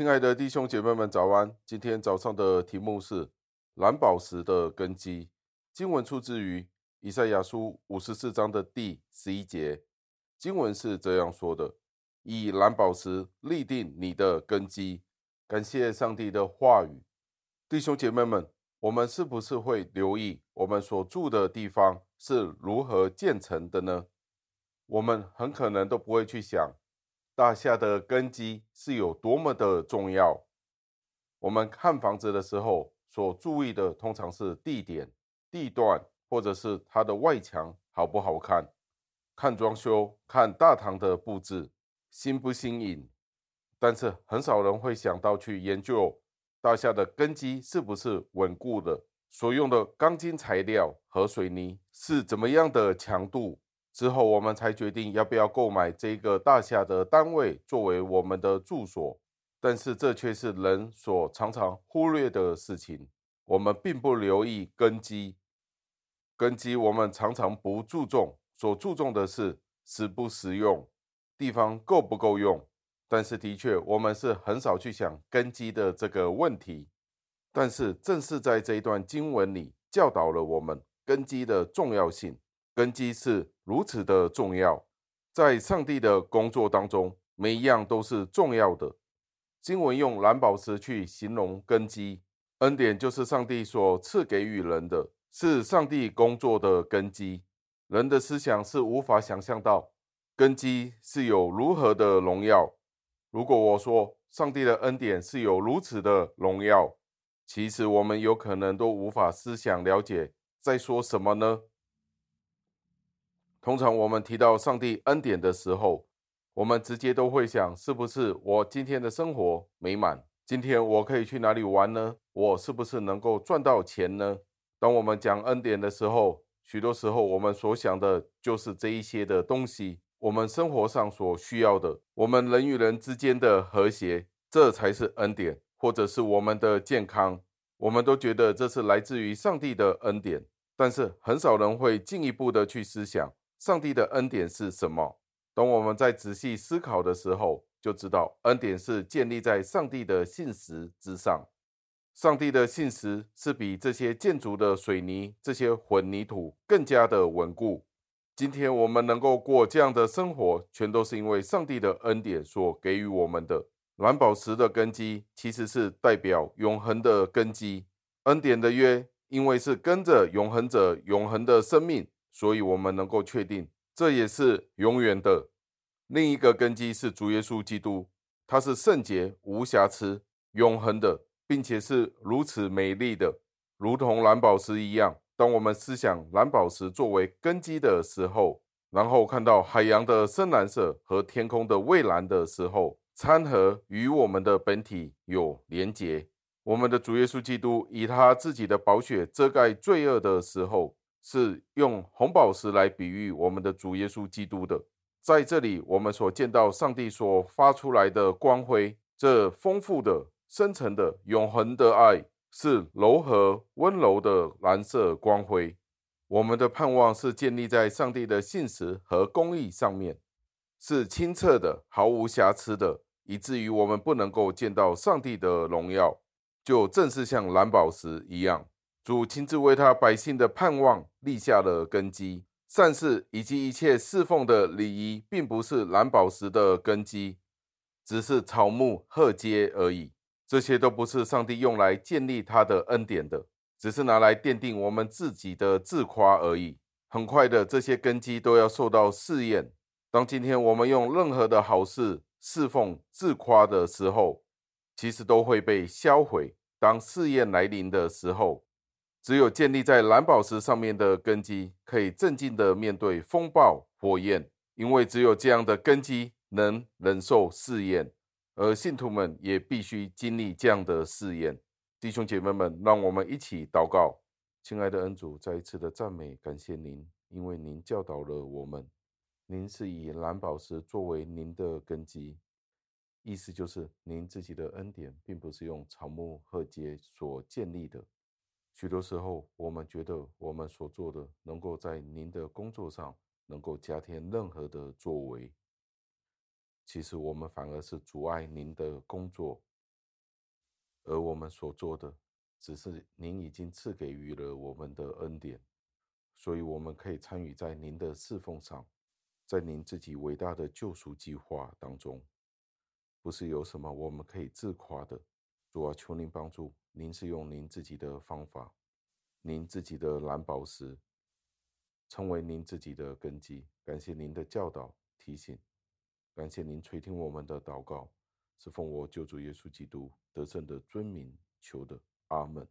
亲爱的弟兄姐妹们，早安！今天早上的题目是蓝宝石的根基。经文出自于以赛亚书五十四章的第十一节。经文是这样说的：“以蓝宝石立定你的根基。”感谢上帝的话语。弟兄姐妹们，我们是不是会留意我们所住的地方是如何建成的呢？我们很可能都不会去想。大厦的根基是有多么的重要。我们看房子的时候，所注意的通常是地点、地段，或者是它的外墙好不好看，看装修，看大堂的布置，新不新颖。但是很少人会想到去研究大厦的根基是不是稳固的，所用的钢筋材料和水泥是怎么样的强度。之后，我们才决定要不要购买这个大厦的单位作为我们的住所。但是，这却是人所常常忽略的事情。我们并不留意根基，根基我们常常不注重，所注重的是实不实用，地方够不够用。但是，的确，我们是很少去想根基的这个问题。但是，正是在这一段经文里教导了我们根基的重要性。根基是如此的重要，在上帝的工作当中，每一样都是重要的。经文用蓝宝石去形容根基，恩典就是上帝所赐给予人的，是上帝工作的根基。人的思想是无法想象到根基是有如何的荣耀。如果我说上帝的恩典是有如此的荣耀，其实我们有可能都无法思想了解在说什么呢？通常我们提到上帝恩典的时候，我们直接都会想，是不是我今天的生活美满？今天我可以去哪里玩呢？我是不是能够赚到钱呢？当我们讲恩典的时候，许多时候我们所想的就是这一些的东西，我们生活上所需要的，我们人与人之间的和谐，这才是恩典，或者是我们的健康，我们都觉得这是来自于上帝的恩典，但是很少人会进一步的去思想。上帝的恩典是什么？等我们在仔细思考的时候，就知道恩典是建立在上帝的信实之上。上帝的信实是比这些建筑的水泥、这些混凝土更加的稳固。今天我们能够过这样的生活，全都是因为上帝的恩典所给予我们的。蓝宝石的根基其实是代表永恒的根基。恩典的约，因为是跟着永恒者永恒的生命。所以，我们能够确定，这也是永远的。另一个根基是主耶稣基督，他是圣洁、无瑕疵、永恒的，并且是如此美丽的，如同蓝宝石一样。当我们思想蓝宝石作为根基的时候，然后看到海洋的深蓝色和天空的蔚蓝的时候，参和与我们的本体有连结。我们的主耶稣基督以他自己的宝血遮盖罪恶的时候。是用红宝石来比喻我们的主耶稣基督的。在这里，我们所见到上帝所发出来的光辉，这丰富的、深沉的、永恒的爱，是柔和温柔的蓝色光辉。我们的盼望是建立在上帝的信实和公义上面，是清澈的、毫无瑕疵的，以至于我们不能够见到上帝的荣耀，就正是像蓝宝石一样。主亲自为他百姓的盼望立下了根基，善事以及一切侍奉的礼仪，并不是蓝宝石的根基，只是草木禾秸而已。这些都不是上帝用来建立他的恩典的，只是拿来奠定我们自己的自夸而已。很快的，这些根基都要受到试验。当今天我们用任何的好事侍奉自夸的时候，其实都会被销毁。当试验来临的时候，只有建立在蓝宝石上面的根基，可以镇静地面对风暴火焰，因为只有这样的根基能忍受试验，而信徒们也必须经历这样的试验。弟兄姐妹们，让我们一起祷告。亲爱的恩主，再一次的赞美感谢您，因为您教导了我们，您是以蓝宝石作为您的根基，意思就是您自己的恩典并不是用草木禾秸所建立的。许多时候，我们觉得我们所做的能够在您的工作上能够加添任何的作为，其实我们反而是阻碍您的工作，而我们所做的，只是您已经赐给予了我们的恩典，所以我们可以参与在您的侍奉上，在您自己伟大的救赎计划当中，不是有什么我们可以自夸的。主啊，求您帮助，您是用您自己的方法，您自己的蓝宝石，成为您自己的根基。感谢您的教导提醒，感谢您垂听我们的祷告，是奉我救主耶稣基督得胜的尊名求的。阿门。